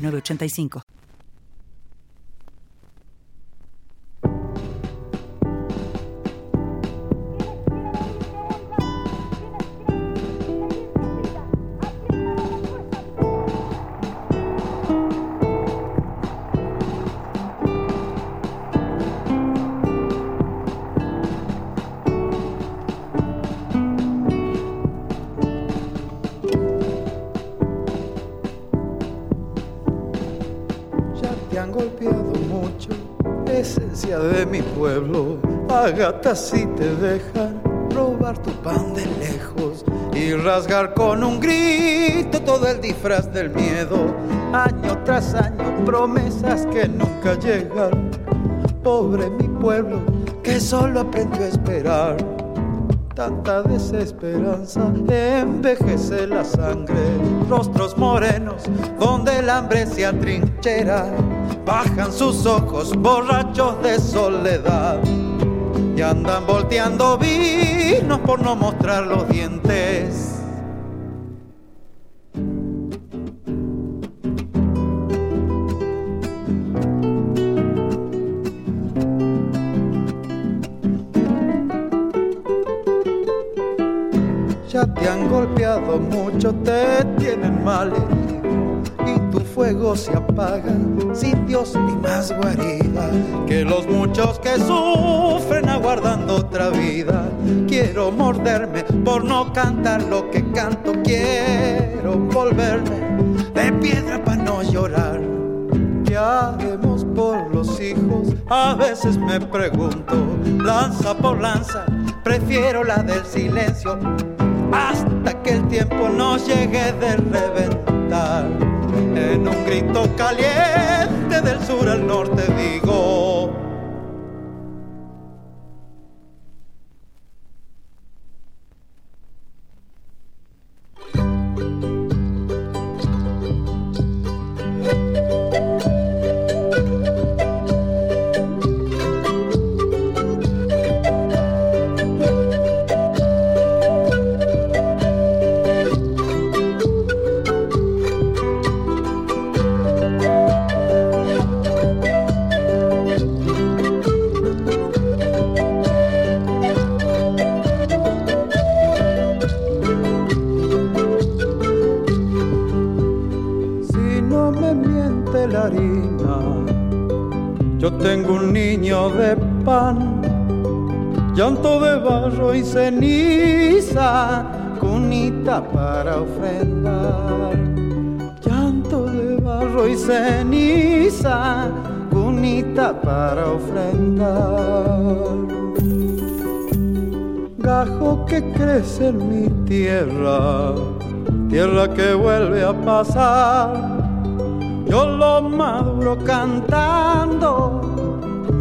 3985. 985. de mi pueblo, a si te dejan robar tu pan de lejos y rasgar con un grito todo el disfraz del miedo, año tras año promesas que nunca llegan. Pobre mi pueblo que solo aprendió a esperar. Tanta desesperanza envejece la sangre, rostros morenos donde el hambre se atrinchera bajan sus ojos borrachos de soledad y andan volteando vinos por no mostrar los dientes. Ya te han golpeado mucho, te tienen mal fuego se apaga sin Dios ni más guarida que los muchos que sufren aguardando otra vida. Quiero morderme por no cantar lo que canto, quiero volverme de piedra para no llorar. ¿Qué haremos por los hijos? A veces me pregunto, lanza por lanza, prefiero la del silencio hasta que el tiempo nos llegue de reventar en un grito caliente ceniza, cunita para ofrendar. Llanto de barro y ceniza, cunita para ofrendar. Gajo que crece en mi tierra, tierra que vuelve a pasar. Yo lo maduro cantando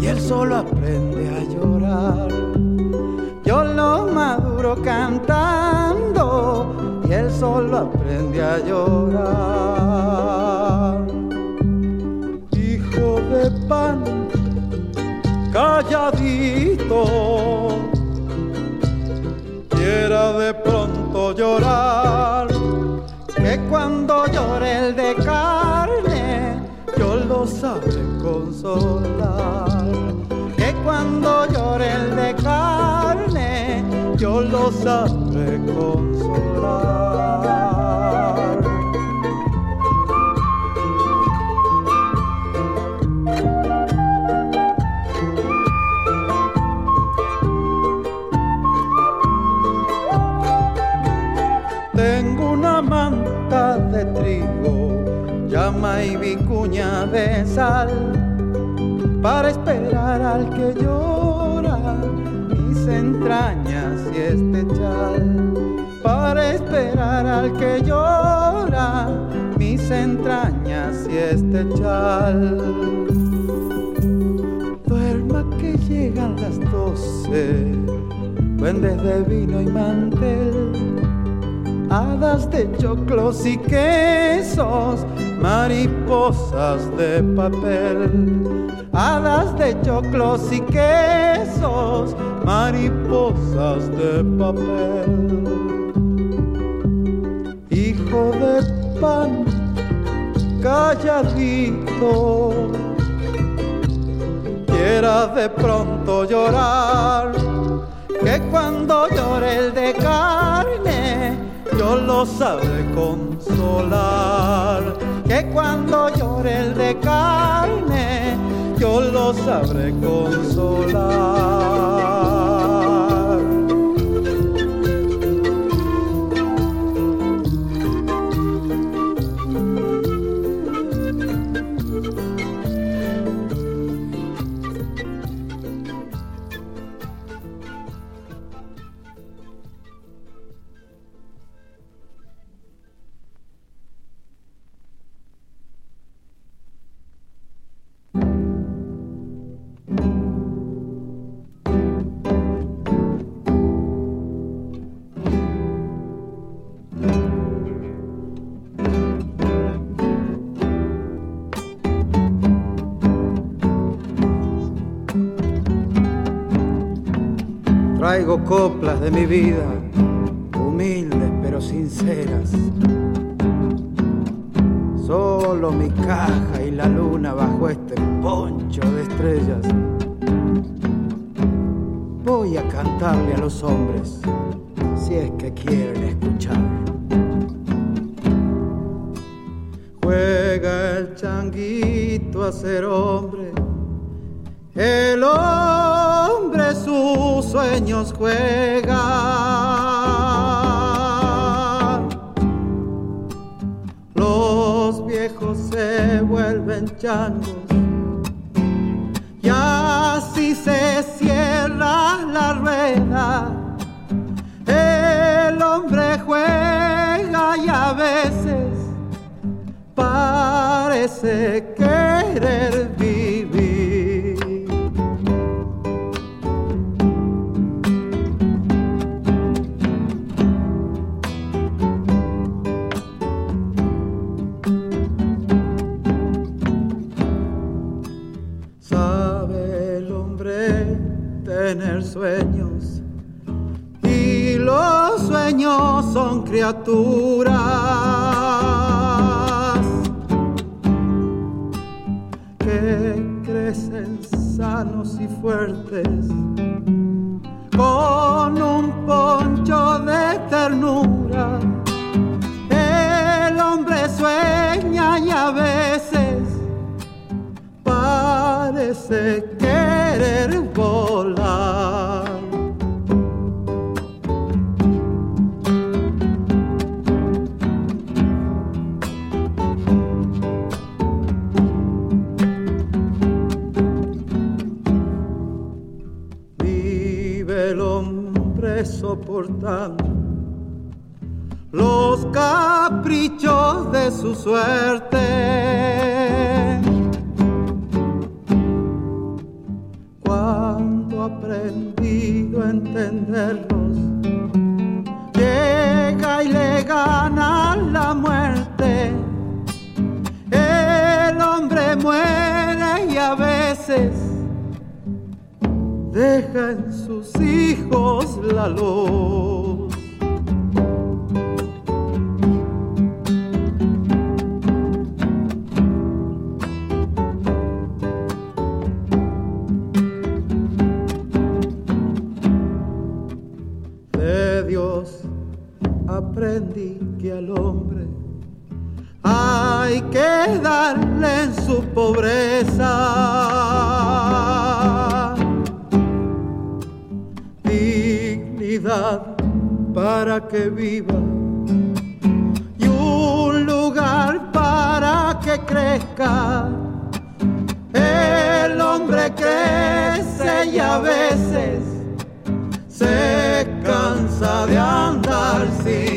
y él solo aprende a llorar maduro cantando y él solo aprende a llorar. Hijo de pan, calladito, quiera de pronto llorar, que cuando llore el de carne, yo lo sabré consolar. Que cuando llore el de carne, yo lo sabré consolar. Tengo una manta de trigo, llama y vicuña de sal, para esperar al que llora mis entrañas y este chal para esperar al que llora mis entrañas y este chal. Duerma que llegan las doce, duendes de vino y mantel, hadas de choclos y quesos, mariposas de papel, hadas de choclos y quesos, mariposas de papel. Hijo de pan, calladito, quiera de pronto llorar, que cuando llore el de carne, yo lo sabré consolar, que cuando llore el de carne, yo lo sabré consolar. Traigo coplas de mi vida, humildes pero sinceras. Solo mi caja y la luna bajo este poncho de estrellas. Voy a cantarle a los hombres, si es que quieren escuchar. Juega el changuito a ser hombre, el hombre sus sueños juega. Los viejos se vuelven changos y así se cierra la rueda. El hombre juega y a veces parece querer tener sueños y los sueños son criaturas que crecen sanos y fuertes con un poncho de ternura. El hombre sueña y a veces parece querer su suerte. Cuando aprendido a entenderlos, llega y le gana la muerte. El hombre muere y a veces deja en sus hijos la luz. Pobreza dignidad para que viva y un lugar para que crezca. El hombre crece y a veces se cansa de andar sin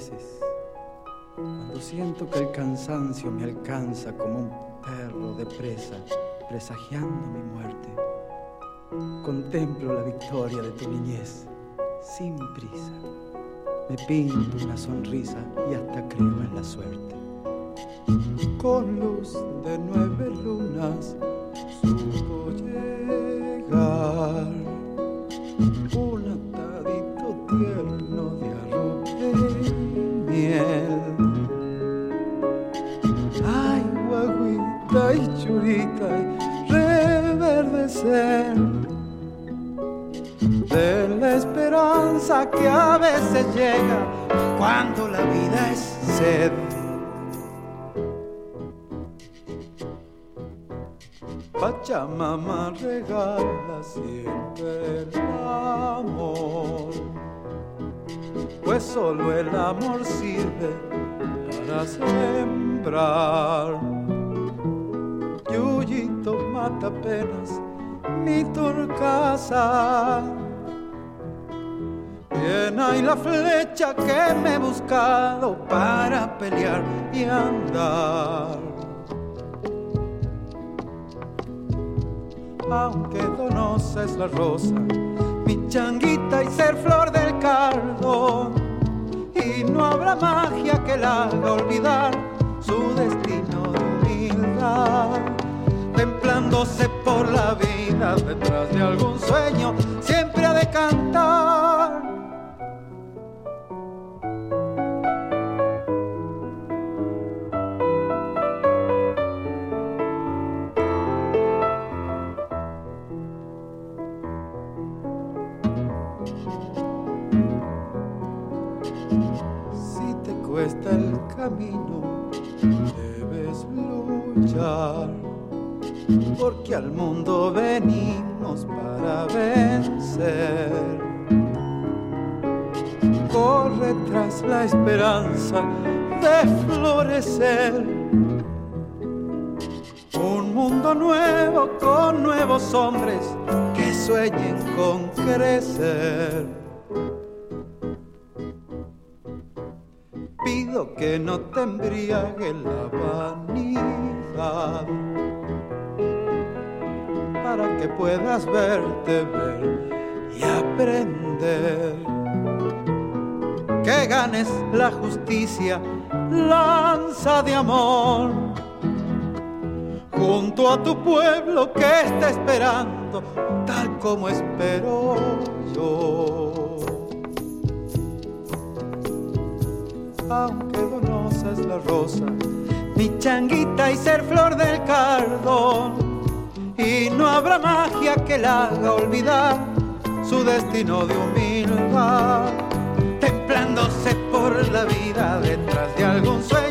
veces, cuando siento que el cansancio me alcanza como un perro de presa, presagiando mi muerte, contemplo la victoria de tu niñez sin prisa. Me pinto una sonrisa y hasta creo en la suerte. Con luz de nueve lunas supo llegar un atadito tierno y reverdecer de la esperanza que a veces llega cuando la vida es sed. Pachamama regala siempre el amor, pues solo el amor sirve para sembrar. Yuyito mata apenas mi turcasa. Bien hay la flecha que me he buscado para pelear y andar. aunque donosa es la rosa, mi changuita y ser flor del cardo. Y no habrá magia que la haga olvidar su destino. Templándose por la vida detrás de algún sueño, siempre ha de cantar. Debes porque al mundo venimos para vencer. Corre tras la esperanza de florecer. Un mundo nuevo con nuevos hombres que sueñen con crecer. Que no te embriague la vanidad, para que puedas verte, ver y aprender. Que ganes la justicia, lanza de amor, junto a tu pueblo que está esperando, tal como espero yo. Aunque donosa es la rosa, mi changuita y ser flor del cardo. Y no habrá magia que la haga olvidar su destino de humildad, templándose por la vida detrás de algún sueño,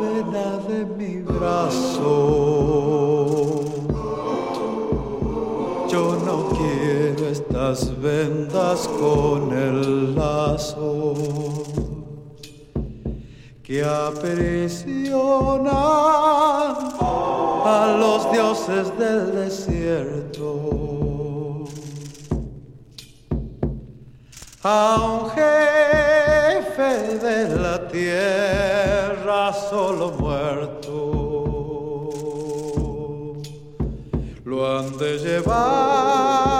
vena de mi brazo. Yo no quiero estas vendas con el lazo que aprisionan a los dioses del desierto. A jefe de la tierra solo muerto. Lo han de llevar.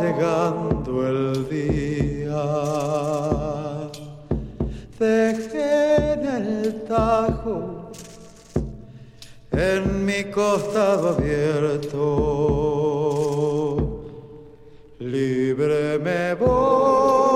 llegando el día. Dejé en el tajo, en mi costado abierto, libre me voy.